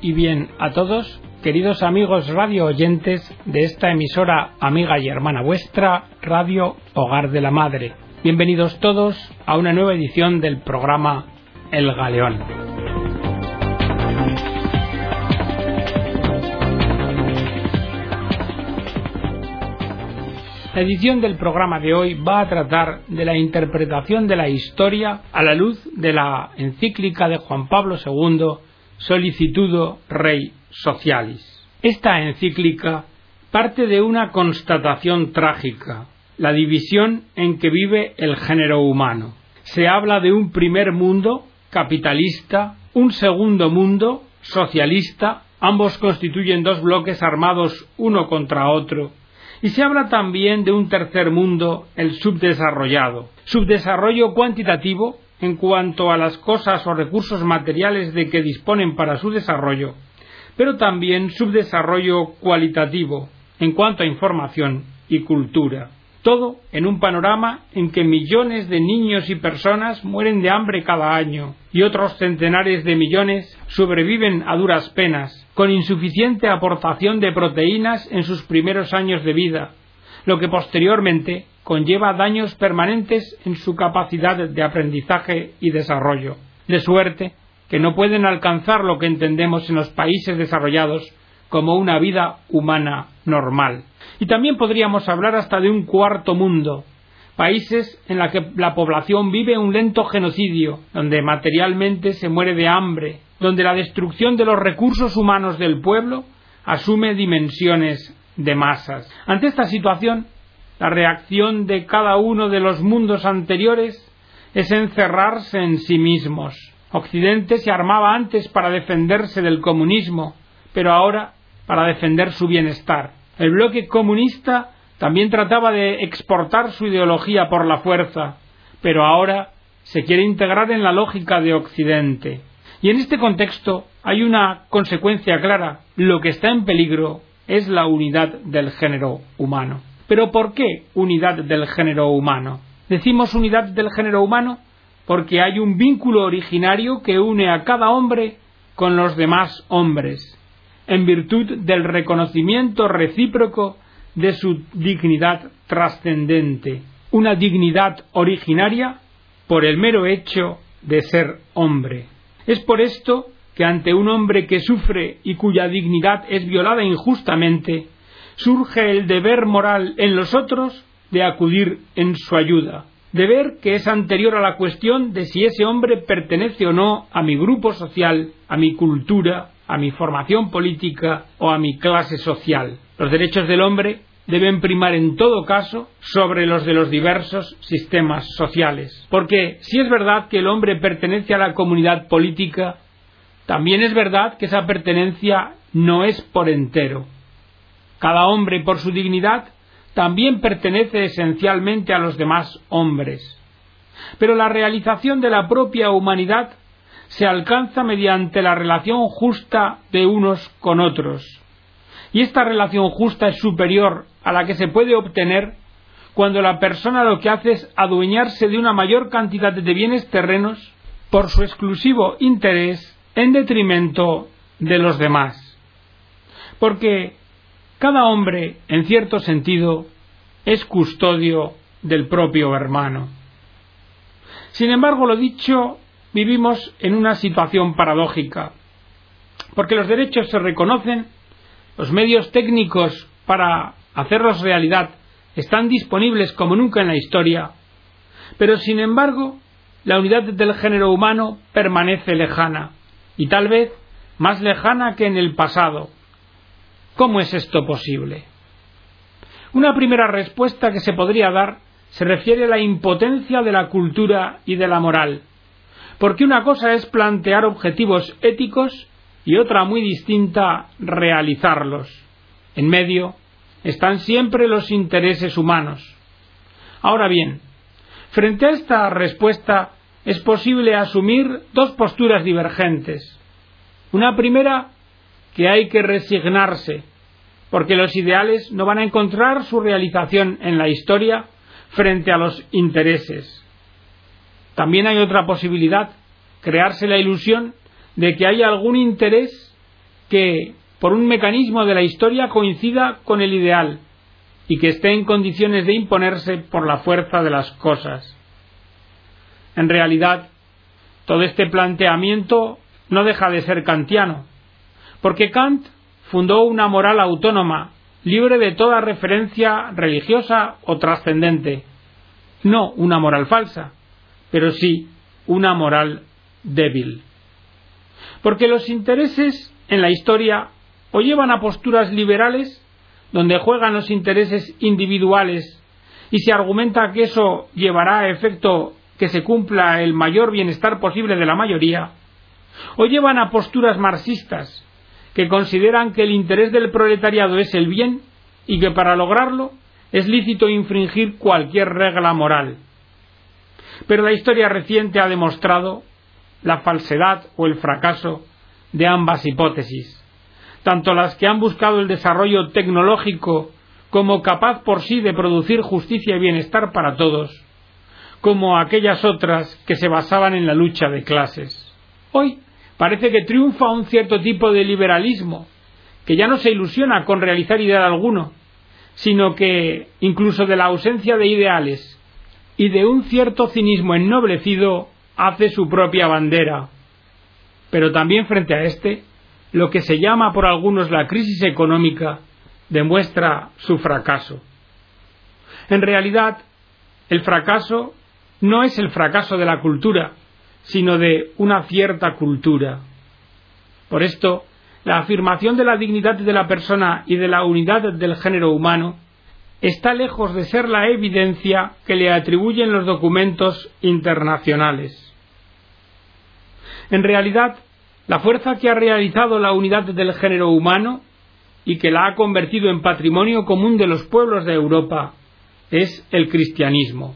y bien a todos, queridos amigos radio oyentes de esta emisora amiga y hermana vuestra, Radio Hogar de la Madre. Bienvenidos todos a una nueva edición del programa El Galeón. La edición del programa de hoy va a tratar de la interpretación de la historia a la luz de la encíclica de Juan Pablo II Solicitudo Rei Socialis. Esta encíclica parte de una constatación trágica, la división en que vive el género humano. Se habla de un primer mundo capitalista, un segundo mundo socialista, ambos constituyen dos bloques armados uno contra otro, y se habla también de un tercer mundo, el subdesarrollado. Subdesarrollo cuantitativo en cuanto a las cosas o recursos materiales de que disponen para su desarrollo, pero también subdesarrollo cualitativo en cuanto a información y cultura. Todo en un panorama en que millones de niños y personas mueren de hambre cada año y otros centenares de millones sobreviven a duras penas, con insuficiente aportación de proteínas en sus primeros años de vida, lo que posteriormente conlleva daños permanentes en su capacidad de aprendizaje y desarrollo, de suerte que no pueden alcanzar lo que entendemos en los países desarrollados como una vida humana normal. Y también podríamos hablar hasta de un cuarto mundo, países en los que la población vive un lento genocidio, donde materialmente se muere de hambre, donde la destrucción de los recursos humanos del pueblo asume dimensiones de masas. Ante esta situación, la reacción de cada uno de los mundos anteriores es encerrarse en sí mismos. Occidente se armaba antes para defenderse del comunismo, pero ahora para defender su bienestar. El bloque comunista también trataba de exportar su ideología por la fuerza, pero ahora se quiere integrar en la lógica de Occidente. Y en este contexto hay una consecuencia clara. Lo que está en peligro es la unidad del género humano. Pero ¿por qué unidad del género humano? Decimos unidad del género humano porque hay un vínculo originario que une a cada hombre con los demás hombres, en virtud del reconocimiento recíproco de su dignidad trascendente, una dignidad originaria por el mero hecho de ser hombre. Es por esto que ante un hombre que sufre y cuya dignidad es violada injustamente, surge el deber moral en los otros de acudir en su ayuda, deber que es anterior a la cuestión de si ese hombre pertenece o no a mi grupo social, a mi cultura, a mi formación política o a mi clase social. Los derechos del hombre deben primar en todo caso sobre los de los diversos sistemas sociales. Porque si es verdad que el hombre pertenece a la comunidad política, también es verdad que esa pertenencia no es por entero. Cada hombre, por su dignidad, también pertenece esencialmente a los demás hombres. Pero la realización de la propia humanidad se alcanza mediante la relación justa de unos con otros. Y esta relación justa es superior a la que se puede obtener cuando la persona lo que hace es adueñarse de una mayor cantidad de bienes terrenos por su exclusivo interés en detrimento de los demás. Porque cada hombre, en cierto sentido, es custodio del propio hermano. Sin embargo, lo dicho, vivimos en una situación paradójica, porque los derechos se reconocen, los medios técnicos para hacerlos realidad están disponibles como nunca en la historia, pero sin embargo, la unidad del género humano permanece lejana, y tal vez más lejana que en el pasado, ¿Cómo es esto posible? Una primera respuesta que se podría dar se refiere a la impotencia de la cultura y de la moral, porque una cosa es plantear objetivos éticos y otra muy distinta realizarlos. En medio están siempre los intereses humanos. Ahora bien, frente a esta respuesta es posible asumir dos posturas divergentes. Una primera que hay que resignarse, porque los ideales no van a encontrar su realización en la historia frente a los intereses. También hay otra posibilidad, crearse la ilusión de que hay algún interés que, por un mecanismo de la historia, coincida con el ideal y que esté en condiciones de imponerse por la fuerza de las cosas. En realidad, todo este planteamiento no deja de ser kantiano, porque Kant fundó una moral autónoma, libre de toda referencia religiosa o trascendente. No una moral falsa, pero sí una moral débil. Porque los intereses en la historia o llevan a posturas liberales, donde juegan los intereses individuales, y se argumenta que eso llevará a efecto que se cumpla el mayor bienestar posible de la mayoría, o llevan a posturas marxistas, que consideran que el interés del proletariado es el bien y que para lograrlo es lícito infringir cualquier regla moral. Pero la historia reciente ha demostrado la falsedad o el fracaso de ambas hipótesis, tanto las que han buscado el desarrollo tecnológico como capaz por sí de producir justicia y bienestar para todos, como aquellas otras que se basaban en la lucha de clases. Hoy parece que triunfa un cierto tipo de liberalismo, que ya no se ilusiona con realizar ideal alguno, sino que, incluso de la ausencia de ideales y de un cierto cinismo ennoblecido, hace su propia bandera. Pero también frente a este, lo que se llama por algunos la crisis económica demuestra su fracaso. En realidad, el fracaso no es el fracaso de la cultura, sino de una cierta cultura. Por esto, la afirmación de la dignidad de la persona y de la unidad del género humano está lejos de ser la evidencia que le atribuyen los documentos internacionales. En realidad, la fuerza que ha realizado la unidad del género humano y que la ha convertido en patrimonio común de los pueblos de Europa es el cristianismo.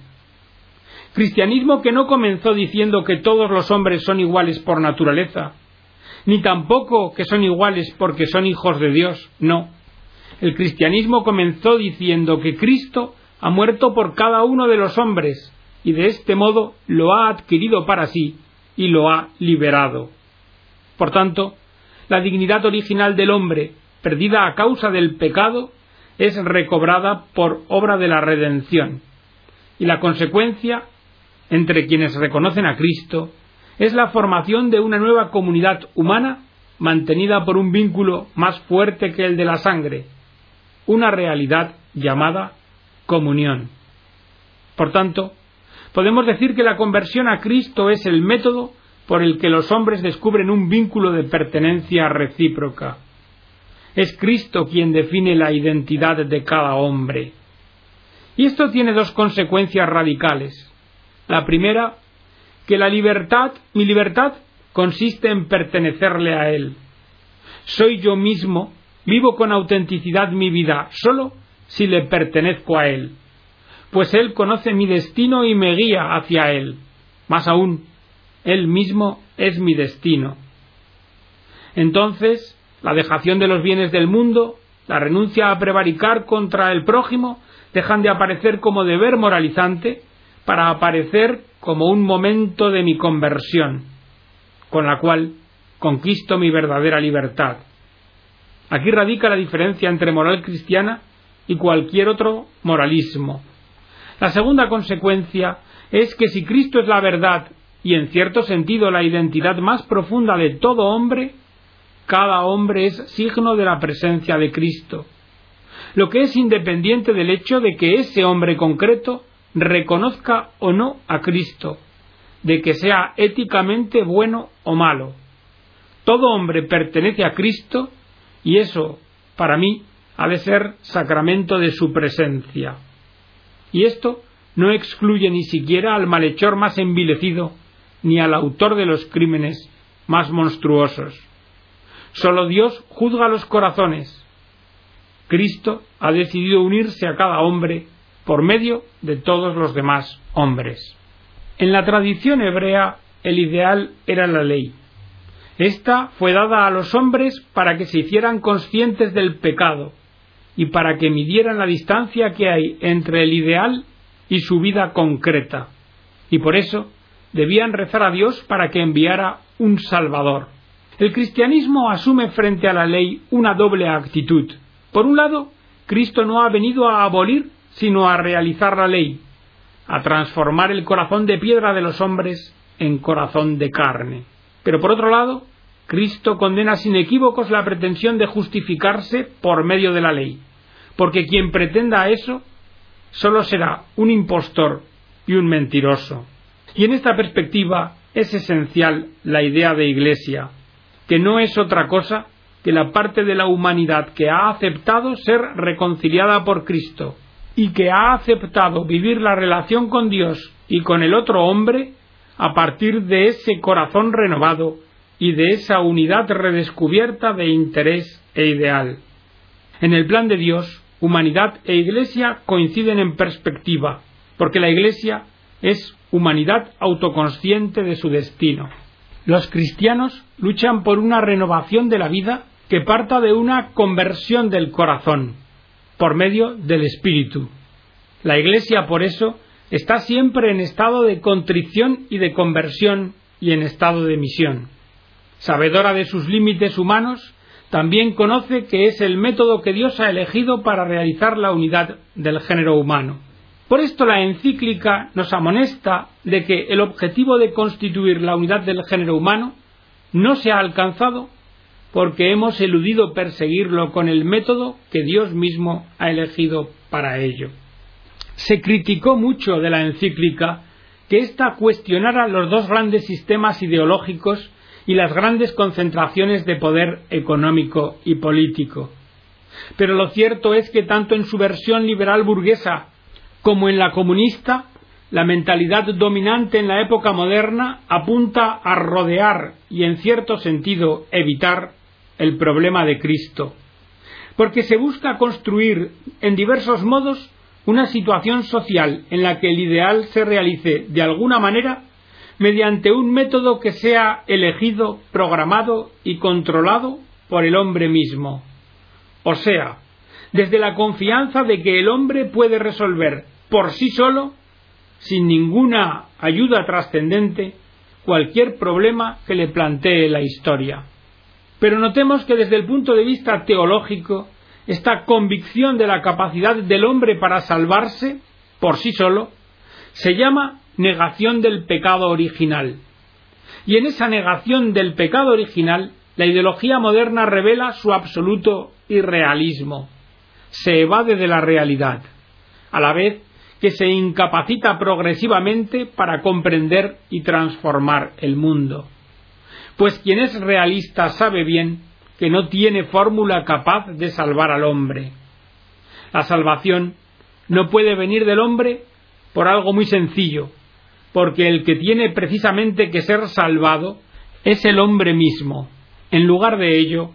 Cristianismo que no comenzó diciendo que todos los hombres son iguales por naturaleza, ni tampoco que son iguales porque son hijos de Dios, no. El cristianismo comenzó diciendo que Cristo ha muerto por cada uno de los hombres y de este modo lo ha adquirido para sí y lo ha liberado. Por tanto, la dignidad original del hombre, perdida a causa del pecado, es recobrada por obra de la redención. Y la consecuencia, entre quienes reconocen a Cristo, es la formación de una nueva comunidad humana mantenida por un vínculo más fuerte que el de la sangre, una realidad llamada comunión. Por tanto, podemos decir que la conversión a Cristo es el método por el que los hombres descubren un vínculo de pertenencia recíproca. Es Cristo quien define la identidad de cada hombre. Y esto tiene dos consecuencias radicales. La primera, que la libertad, mi libertad, consiste en pertenecerle a Él. Soy yo mismo, vivo con autenticidad mi vida, solo si le pertenezco a Él pues Él conoce mi destino y me guía hacia Él. Más aún, Él mismo es mi destino. Entonces, la dejación de los bienes del mundo, la renuncia a prevaricar contra el prójimo, dejan de aparecer como deber moralizante para aparecer como un momento de mi conversión, con la cual conquisto mi verdadera libertad. Aquí radica la diferencia entre moral cristiana y cualquier otro moralismo. La segunda consecuencia es que si Cristo es la verdad y en cierto sentido la identidad más profunda de todo hombre, cada hombre es signo de la presencia de Cristo, lo que es independiente del hecho de que ese hombre concreto reconozca o no a Cristo, de que sea éticamente bueno o malo. Todo hombre pertenece a Cristo y eso, para mí, ha de ser sacramento de su presencia. Y esto no excluye ni siquiera al malhechor más envilecido, ni al autor de los crímenes más monstruosos. Solo Dios juzga los corazones. Cristo ha decidido unirse a cada hombre por medio de todos los demás hombres. En la tradición hebrea el ideal era la ley. Esta fue dada a los hombres para que se hicieran conscientes del pecado y para que midieran la distancia que hay entre el ideal y su vida concreta. Y por eso debían rezar a Dios para que enviara un Salvador. El cristianismo asume frente a la ley una doble actitud. Por un lado, Cristo no ha venido a abolir, sino a realizar la ley, a transformar el corazón de piedra de los hombres en corazón de carne. Pero por otro lado, Cristo condena sin equívocos la pretensión de justificarse por medio de la ley, porque quien pretenda eso solo será un impostor y un mentiroso. Y en esta perspectiva es esencial la idea de Iglesia, que no es otra cosa que la parte de la humanidad que ha aceptado ser reconciliada por Cristo y que ha aceptado vivir la relación con Dios y con el otro hombre a partir de ese corazón renovado y de esa unidad redescubierta de interés e ideal. En el plan de Dios, humanidad e Iglesia coinciden en perspectiva, porque la Iglesia es humanidad autoconsciente de su destino. Los cristianos luchan por una renovación de la vida que parta de una conversión del corazón, por medio del Espíritu. La Iglesia, por eso, está siempre en estado de contrición y de conversión y en estado de misión. Sabedora de sus límites humanos, también conoce que es el método que Dios ha elegido para realizar la unidad del género humano. Por esto la encíclica nos amonesta de que el objetivo de constituir la unidad del género humano no se ha alcanzado porque hemos eludido perseguirlo con el método que Dios mismo ha elegido para ello. Se criticó mucho de la encíclica que ésta cuestionara los dos grandes sistemas ideológicos y las grandes concentraciones de poder económico y político. Pero lo cierto es que tanto en su versión liberal burguesa como en la comunista, la mentalidad dominante en la época moderna apunta a rodear y, en cierto sentido, evitar el problema de Cristo, porque se busca construir en diversos modos una situación social en la que el ideal se realice de alguna manera mediante un método que sea elegido, programado y controlado por el hombre mismo. O sea, desde la confianza de que el hombre puede resolver por sí solo, sin ninguna ayuda trascendente, cualquier problema que le plantee la historia. Pero notemos que desde el punto de vista teológico, esta convicción de la capacidad del hombre para salvarse por sí solo se llama negación del pecado original. Y en esa negación del pecado original, la ideología moderna revela su absoluto irrealismo. Se evade de la realidad, a la vez que se incapacita progresivamente para comprender y transformar el mundo. Pues quien es realista sabe bien que no tiene fórmula capaz de salvar al hombre. La salvación no puede venir del hombre por algo muy sencillo, porque el que tiene precisamente que ser salvado es el hombre mismo. En lugar de ello,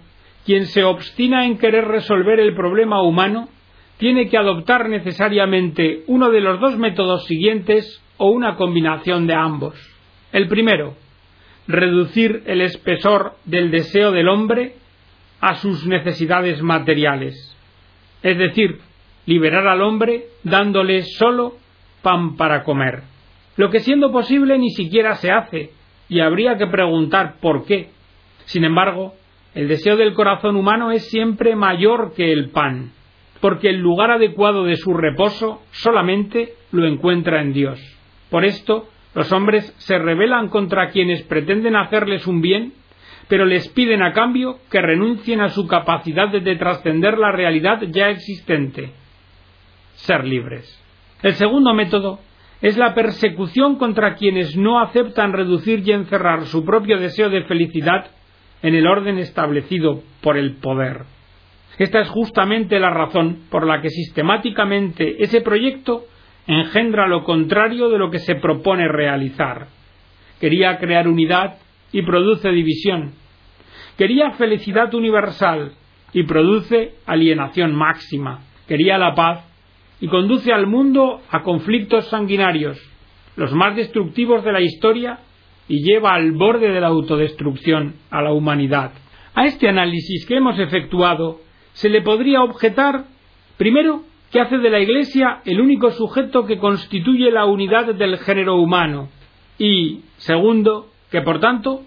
quien se obstina en querer resolver el problema humano tiene que adoptar necesariamente uno de los dos métodos siguientes o una combinación de ambos. El primero, reducir el espesor del deseo del hombre a sus necesidades materiales, es decir, liberar al hombre dándole solo pan para comer, lo que siendo posible ni siquiera se hace, y habría que preguntar por qué. Sin embargo, el deseo del corazón humano es siempre mayor que el pan porque el lugar adecuado de su reposo solamente lo encuentra en Dios. Por esto, los hombres se rebelan contra quienes pretenden hacerles un bien, pero les piden a cambio que renuncien a su capacidad de trascender la realidad ya existente. Ser libres. El segundo método es la persecución contra quienes no aceptan reducir y encerrar su propio deseo de felicidad en el orden establecido por el poder. Esta es justamente la razón por la que sistemáticamente ese proyecto engendra lo contrario de lo que se propone realizar. Quería crear unidad y produce división. Quería felicidad universal y produce alienación máxima. Quería la paz y conduce al mundo a conflictos sanguinarios, los más destructivos de la historia, y lleva al borde de la autodestrucción a la humanidad. A este análisis que hemos efectuado se le podría objetar, primero, que hace de la Iglesia el único sujeto que constituye la unidad del género humano y, segundo, que por tanto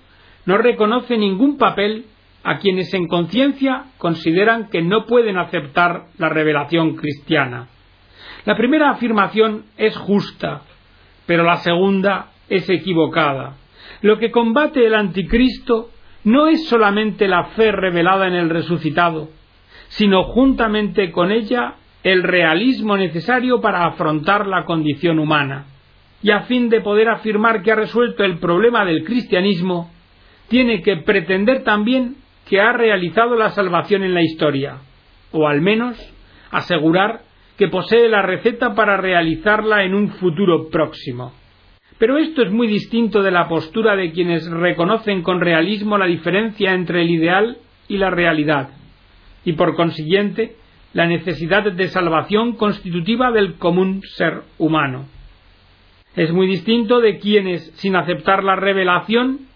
no reconoce ningún papel a quienes en conciencia consideran que no pueden aceptar la revelación cristiana. La primera afirmación es justa, pero la segunda es equivocada. Lo que combate el anticristo no es solamente la fe revelada en el resucitado, sino juntamente con ella el realismo necesario para afrontar la condición humana. Y a fin de poder afirmar que ha resuelto el problema del cristianismo, tiene que pretender también que ha realizado la salvación en la historia, o al menos asegurar que posee la receta para realizarla en un futuro próximo. Pero esto es muy distinto de la postura de quienes reconocen con realismo la diferencia entre el ideal y la realidad, y por consiguiente la necesidad de salvación constitutiva del común ser humano. Es muy distinto de quienes, sin aceptar la revelación,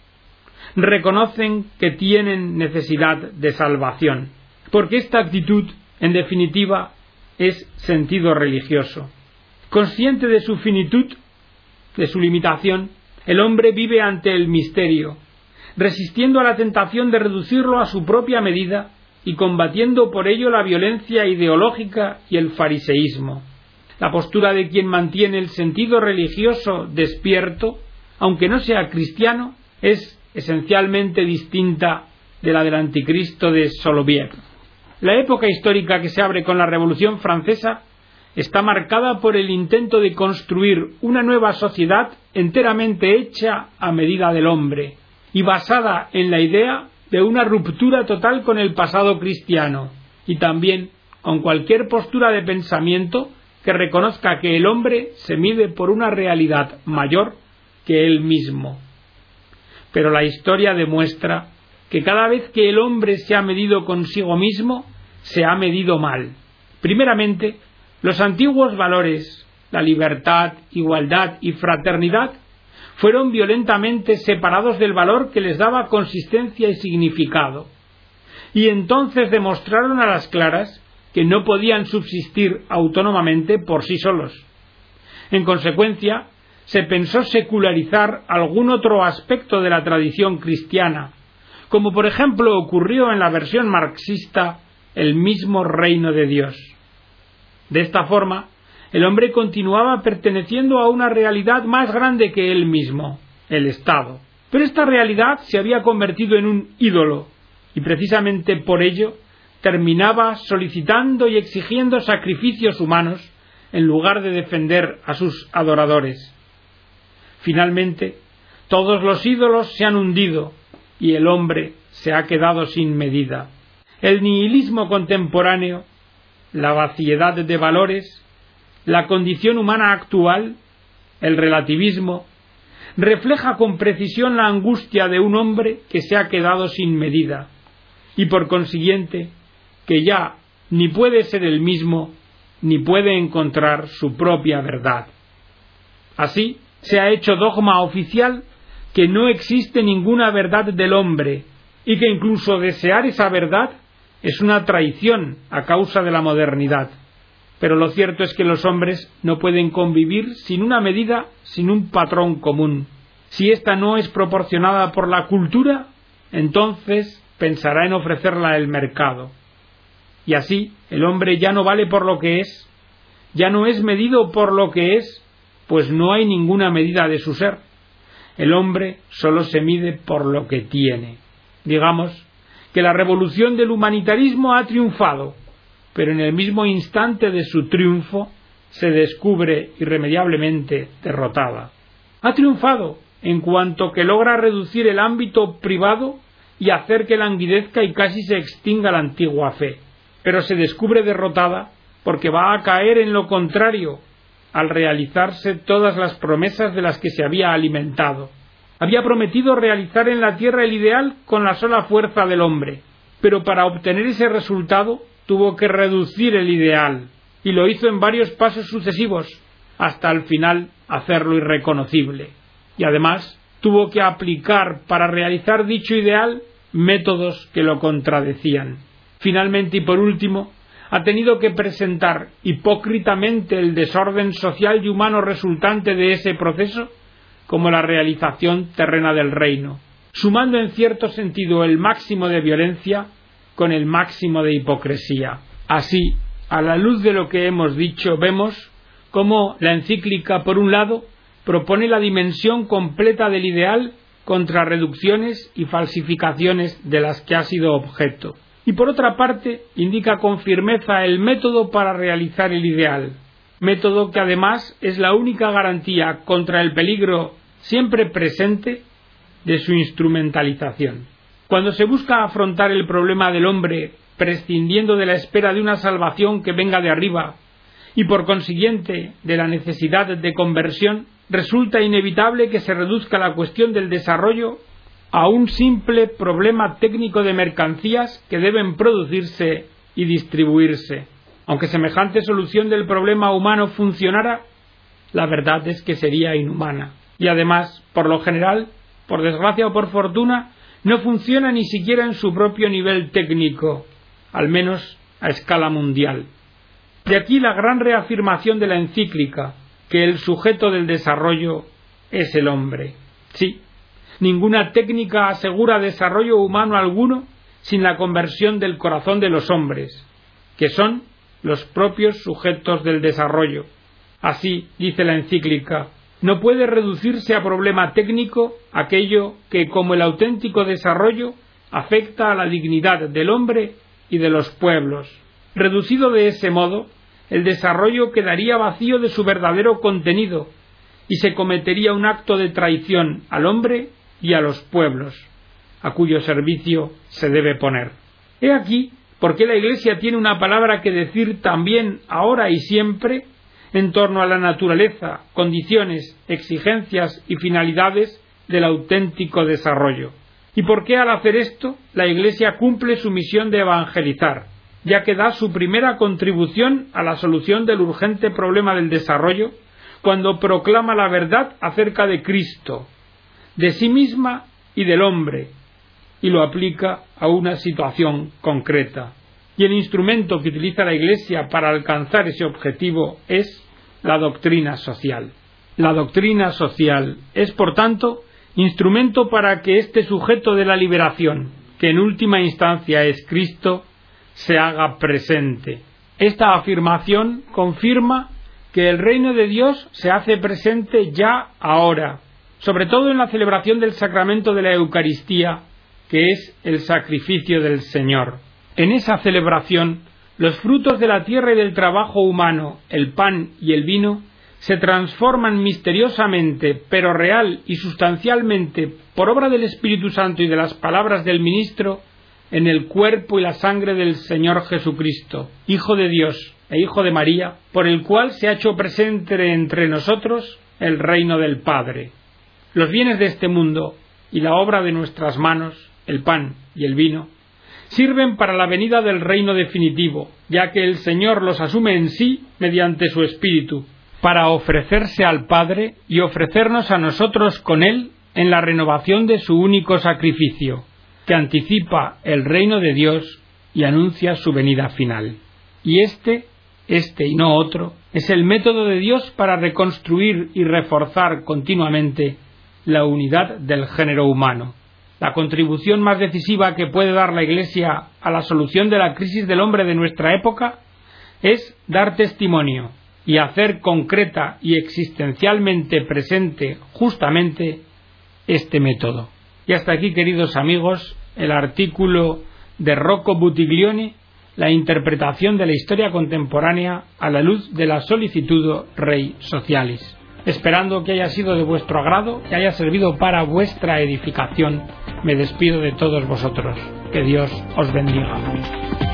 reconocen que tienen necesidad de salvación, porque esta actitud, en definitiva, es sentido religioso. Consciente de su finitud, de su limitación, el hombre vive ante el misterio, resistiendo a la tentación de reducirlo a su propia medida y combatiendo por ello la violencia ideológica y el fariseísmo. La postura de quien mantiene el sentido religioso despierto, aunque no sea cristiano, es esencialmente distinta de la del anticristo de Soloviev. La época histórica que se abre con la Revolución Francesa está marcada por el intento de construir una nueva sociedad enteramente hecha a medida del hombre y basada en la idea de una ruptura total con el pasado cristiano y también con cualquier postura de pensamiento que reconozca que el hombre se mide por una realidad mayor que él mismo. Pero la historia demuestra que cada vez que el hombre se ha medido consigo mismo, se ha medido mal. Primeramente, los antiguos valores, la libertad, igualdad y fraternidad, fueron violentamente separados del valor que les daba consistencia y significado. Y entonces demostraron a las claras que no podían subsistir autónomamente por sí solos. En consecuencia, se pensó secularizar algún otro aspecto de la tradición cristiana, como por ejemplo ocurrió en la versión marxista el mismo reino de Dios. De esta forma, el hombre continuaba perteneciendo a una realidad más grande que él mismo, el Estado. Pero esta realidad se había convertido en un ídolo, y precisamente por ello terminaba solicitando y exigiendo sacrificios humanos en lugar de defender a sus adoradores. Finalmente, todos los ídolos se han hundido y el hombre se ha quedado sin medida. El nihilismo contemporáneo, la vaciedad de valores, la condición humana actual, el relativismo, refleja con precisión la angustia de un hombre que se ha quedado sin medida y por consiguiente que ya ni puede ser el mismo ni puede encontrar su propia verdad. Así se ha hecho dogma oficial que no existe ninguna verdad del hombre y que incluso desear esa verdad es una traición a causa de la modernidad. Pero lo cierto es que los hombres no pueden convivir sin una medida, sin un patrón común. Si ésta no es proporcionada por la cultura, entonces pensará en ofrecerla el mercado. Y así el hombre ya no vale por lo que es, ya no es medido por lo que es, pues no hay ninguna medida de su ser. El hombre solo se mide por lo que tiene. Digamos que la revolución del humanitarismo ha triunfado, pero en el mismo instante de su triunfo se descubre irremediablemente derrotada. Ha triunfado en cuanto que logra reducir el ámbito privado y hacer que languidezca y casi se extinga la antigua fe, pero se descubre derrotada porque va a caer en lo contrario al realizarse todas las promesas de las que se había alimentado. Había prometido realizar en la tierra el ideal con la sola fuerza del hombre, pero para obtener ese resultado tuvo que reducir el ideal, y lo hizo en varios pasos sucesivos, hasta al final hacerlo irreconocible. Y además tuvo que aplicar para realizar dicho ideal métodos que lo contradecían. Finalmente y por último, ha tenido que presentar hipócritamente el desorden social y humano resultante de ese proceso como la realización terrena del reino. sumando en cierto sentido el máximo de violencia con el máximo de hipocresía. Así, a la luz de lo que hemos dicho, vemos cómo la encíclica, por un lado, propone la dimensión completa del ideal contra reducciones y falsificaciones de las que ha sido objeto. Y por otra parte, indica con firmeza el método para realizar el ideal, método que además es la única garantía contra el peligro siempre presente de su instrumentalización. Cuando se busca afrontar el problema del hombre prescindiendo de la espera de una salvación que venga de arriba y por consiguiente de la necesidad de conversión, resulta inevitable que se reduzca la cuestión del desarrollo a un simple problema técnico de mercancías que deben producirse y distribuirse. Aunque semejante solución del problema humano funcionara, la verdad es que sería inhumana. Y además, por lo general, por desgracia o por fortuna, no funciona ni siquiera en su propio nivel técnico, al menos a escala mundial. De aquí la gran reafirmación de la encíclica, que el sujeto del desarrollo es el hombre. Sí, ninguna técnica asegura desarrollo humano alguno sin la conversión del corazón de los hombres, que son los propios sujetos del desarrollo. Así dice la encíclica, no puede reducirse a problema técnico aquello que, como el auténtico desarrollo, afecta a la dignidad del hombre y de los pueblos. Reducido de ese modo, el desarrollo quedaría vacío de su verdadero contenido y se cometería un acto de traición al hombre y a los pueblos, a cuyo servicio se debe poner. He aquí por qué la Iglesia tiene una palabra que decir también ahora y siempre en torno a la naturaleza, condiciones, exigencias y finalidades del auténtico desarrollo. ¿Y por qué al hacer esto la Iglesia cumple su misión de evangelizar, ya que da su primera contribución a la solución del urgente problema del desarrollo cuando proclama la verdad acerca de Cristo, de sí misma y del hombre, y lo aplica a una situación concreta. Y el instrumento que utiliza la Iglesia para alcanzar ese objetivo es la doctrina social. La doctrina social es, por tanto, instrumento para que este sujeto de la liberación, que en última instancia es Cristo, se haga presente. Esta afirmación confirma que el reino de Dios se hace presente ya ahora, sobre todo en la celebración del sacramento de la Eucaristía, que es el sacrificio del Señor. En esa celebración los frutos de la tierra y del trabajo humano, el pan y el vino, se transforman misteriosamente, pero real y sustancialmente, por obra del Espíritu Santo y de las palabras del ministro, en el cuerpo y la sangre del Señor Jesucristo, Hijo de Dios e Hijo de María, por el cual se ha hecho presente entre nosotros el reino del Padre. Los bienes de este mundo y la obra de nuestras manos, el pan y el vino, sirven para la venida del reino definitivo, ya que el Señor los asume en sí mediante su Espíritu, para ofrecerse al Padre y ofrecernos a nosotros con Él en la renovación de su único sacrificio, que anticipa el reino de Dios y anuncia su venida final. Y este, este y no otro, es el método de Dios para reconstruir y reforzar continuamente la unidad del género humano la contribución más decisiva que puede dar la Iglesia a la solución de la crisis del hombre de nuestra época es dar testimonio y hacer concreta y existencialmente presente justamente este método. Y hasta aquí, queridos amigos, el artículo de Rocco Buttiglione, la interpretación de la historia contemporánea a la luz de la solicitud Rei Socialis esperando que haya sido de vuestro agrado, que haya servido para vuestra edificación. Me despido de todos vosotros. Que Dios os bendiga.